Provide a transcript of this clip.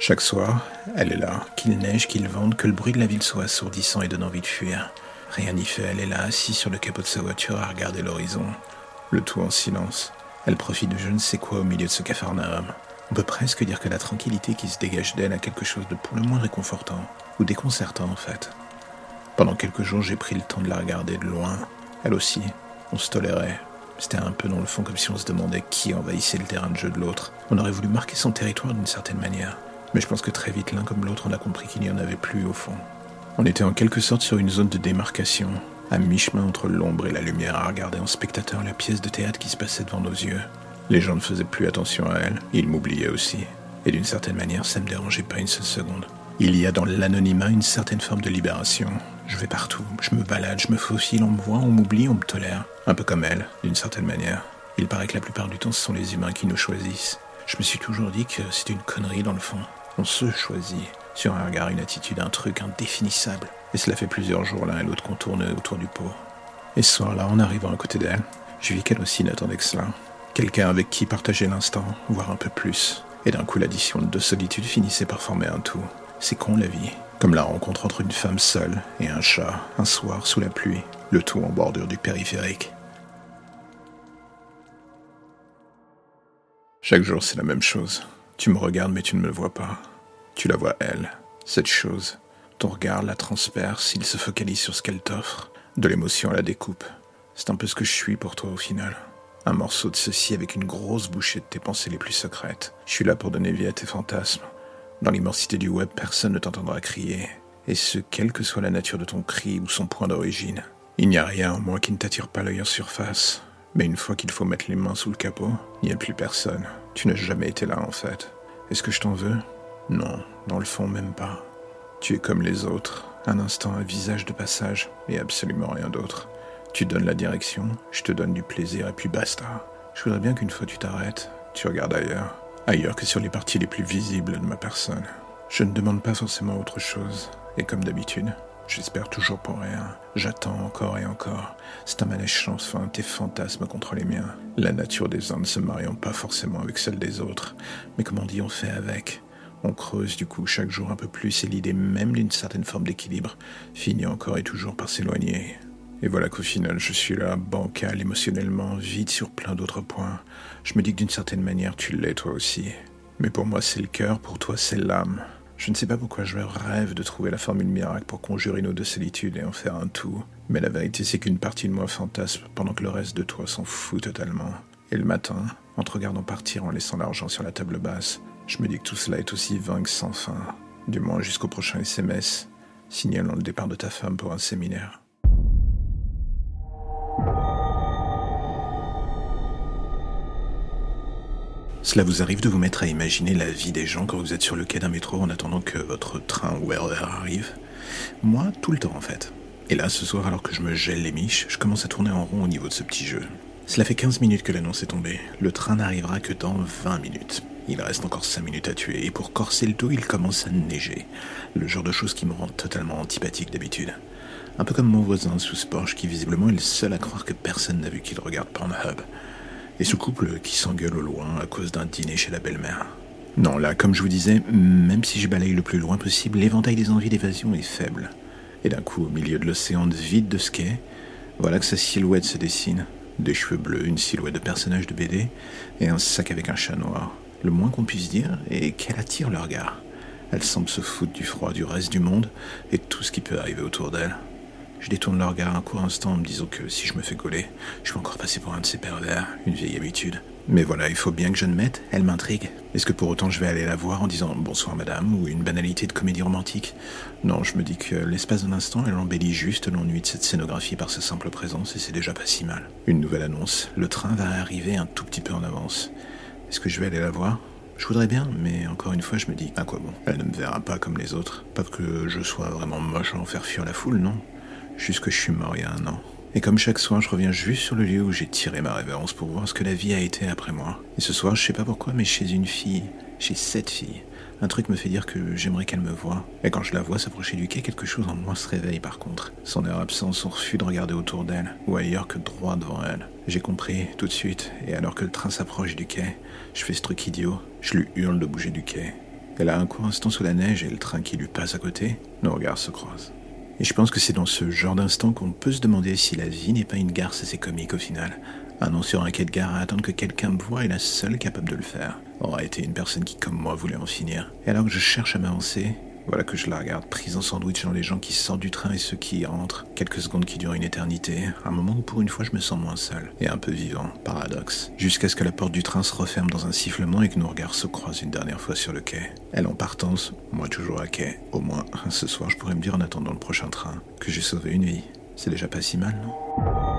Chaque soir, elle est là, qu'il neige, qu'il vente, que le bruit de la ville soit assourdissant et donne envie de fuir. Rien n'y fait, elle est là, assise sur le capot de sa voiture à regarder l'horizon. Le tout en silence. Elle profite de je ne sais quoi au milieu de ce cafarnaum. On peut presque dire que la tranquillité qui se dégage d'elle a quelque chose de pour le moins réconfortant, ou déconcertant en fait. Pendant quelques jours, j'ai pris le temps de la regarder de loin. Elle aussi, on se tolérait. C'était un peu dans le fond comme si on se demandait qui envahissait le terrain de jeu de l'autre. On aurait voulu marquer son territoire d'une certaine manière. Mais je pense que très vite, l'un comme l'autre, on a compris qu'il n'y en avait plus au fond. On était en quelque sorte sur une zone de démarcation, à mi-chemin entre l'ombre et la lumière, à regarder en spectateur la pièce de théâtre qui se passait devant nos yeux. Les gens ne faisaient plus attention à elle, ils m'oubliaient aussi. Et d'une certaine manière, ça ne me dérangeait pas une seule seconde. Il y a dans l'anonymat une certaine forme de libération. Je vais partout, je me balade, je me faufile, on me voit, on m'oublie, on me tolère. Un peu comme elle, d'une certaine manière. Il paraît que la plupart du temps, ce sont les humains qui nous choisissent. Je me suis toujours dit que c'était une connerie dans le fond. On se choisit sur un regard, une attitude, un truc indéfinissable. Et cela fait plusieurs jours l'un et l'autre qu'on tourne autour du pot. Et ce soir-là, en arrivant à côté d'elle, je vis qu'elle aussi n'attendait que cela. Quelqu'un avec qui partager l'instant, voire un peu plus. Et d'un coup, l'addition de deux solitudes finissait par former un tout. C'est con la vie. Comme la rencontre entre une femme seule et un chat, un soir sous la pluie, le tout en bordure du périphérique. Chaque jour, c'est la même chose. Tu me regardes mais tu ne me vois pas. Tu la vois elle, cette chose. Ton regard la transperce, il se focalise sur ce qu'elle t'offre. De l'émotion à la découpe. C'est un peu ce que je suis pour toi au final. Un morceau de ceci avec une grosse bouchée de tes pensées les plus secrètes. Je suis là pour donner vie à tes fantasmes. Dans l'immensité du web, personne ne t'entendra crier. Et ce, quelle que soit la nature de ton cri ou son point d'origine. Il n'y a rien en moi qui ne t'attire pas l'œil en surface. Mais une fois qu'il faut mettre les mains sous le capot, il n'y a plus personne. Tu n'as jamais été là en fait. Est-ce que je t'en veux? Non, dans le fond même pas. Tu es comme les autres, un instant un visage de passage et absolument rien d'autre. Tu donnes la direction, je te donne du plaisir et puis basta. Je voudrais bien qu'une fois tu t'arrêtes, tu regardes ailleurs, ailleurs que sur les parties les plus visibles de ma personne. Je ne demande pas forcément autre chose, et comme d'habitude, J'espère toujours pour rien. J'attends encore et encore. C'est un sans fin, tes fantasmes contre les miens. La nature des uns ne se mariant pas forcément avec celle des autres. Mais comme on dit, on fait avec? On creuse du coup chaque jour un peu plus et l'idée même d'une certaine forme d'équilibre finit encore et toujours par s'éloigner. Et voilà qu'au final, je suis là, bancal émotionnellement, vide sur plein d'autres points. Je me dis que d'une certaine manière, tu l'es toi aussi. Mais pour moi, c'est le cœur, pour toi, c'est l'âme. Je ne sais pas pourquoi je rêve de trouver la formule miracle pour conjurer nos deux solitudes et en faire un tout. Mais la vérité, c'est qu'une partie de moi fantasme pendant que le reste de toi s'en fout totalement. Et le matin, en te regardant partir en laissant l'argent sur la table basse, je me dis que tout cela est aussi vain que sans fin. Du moins jusqu'au prochain SMS, signalant le départ de ta femme pour un séminaire. Cela vous arrive de vous mettre à imaginer la vie des gens quand vous êtes sur le quai d'un métro en attendant que votre train ou RER arrive? Moi, tout le temps en fait. Et là, ce soir, alors que je me gèle les miches, je commence à tourner en rond au niveau de ce petit jeu. Cela fait 15 minutes que l'annonce est tombée. Le train n'arrivera que dans 20 minutes. Il reste encore 5 minutes à tuer, et pour corser le tout, il commence à neiger. Le genre de choses qui me rend totalement antipathique d'habitude. Un peu comme mon voisin sous ce qui visiblement est le seul à croire que personne n'a vu qu'il regarde Pornhub et ce couple qui s'engueule au loin à cause d'un dîner chez la belle-mère. Non, là, comme je vous disais, même si je balaye le plus loin possible, l'éventail des envies d'évasion est faible. Et d'un coup, au milieu de l'océan vide de ce quai, voilà que sa silhouette se dessine. Des cheveux bleus, une silhouette de personnage de BD, et un sac avec un chat noir. Le moins qu'on puisse dire est qu'elle attire le regard. Elle semble se foutre du froid du reste du monde et tout ce qui peut arriver autour d'elle. Je détourne le regard un court instant en me disant que si je me fais coller, je vais encore passer pour un de ces pervers, une vieille habitude. Mais voilà, il faut bien que je ne mette, elle m'intrigue. Est-ce que pour autant je vais aller la voir en disant bonsoir madame ou une banalité de comédie romantique? Non, je me dis que l'espace d'un instant, elle embellit juste l'ennui de cette scénographie par sa simple présence et c'est déjà pas si mal. Une nouvelle annonce, le train va arriver un tout petit peu en avance. Est-ce que je vais aller la voir? Je voudrais bien, mais encore une fois, je me dis, à quoi bon? Elle ne me verra pas comme les autres. Pas que je sois vraiment moche à en faire fuir la foule, non jusque je suis mort il y a un an. Et comme chaque soir, je reviens juste sur le lieu où j'ai tiré ma révérence pour voir ce que la vie a été après moi. Et ce soir, je sais pas pourquoi, mais chez une fille, chez cette fille, un truc me fait dire que j'aimerais qu'elle me voie. Et quand je la vois s'approcher du quai, quelque chose en moi se réveille par contre. Son air absent, son refus de regarder autour d'elle, ou ailleurs que droit devant elle. J'ai compris, tout de suite, et alors que le train s'approche du quai, je fais ce truc idiot, je lui hurle de bouger du quai. Elle a un court instant sous la neige et le train qui lui passe à côté, nos regards se croisent. Et je pense que c'est dans ce genre d'instant qu'on peut se demander si la vie n'est pas une garce assez comique au final. Un nom sur un quai de gare à attendre que quelqu'un me voie est la seule capable de le faire. Aura été une personne qui, comme moi, voulait en finir. Et alors que je cherche à m'avancer, voilà que je la regarde prise en sandwich dans les gens qui sortent du train et ceux qui rentrent. Quelques secondes qui durent une éternité. Un moment où pour une fois je me sens moins seul. Et un peu vivant. Paradoxe. Jusqu'à ce que la porte du train se referme dans un sifflement et que nos regards se croisent une dernière fois sur le quai. Elle en partance, moi toujours à quai. Au moins, ce soir je pourrais me dire en attendant le prochain train que j'ai sauvé une vie. C'est déjà pas si mal, non?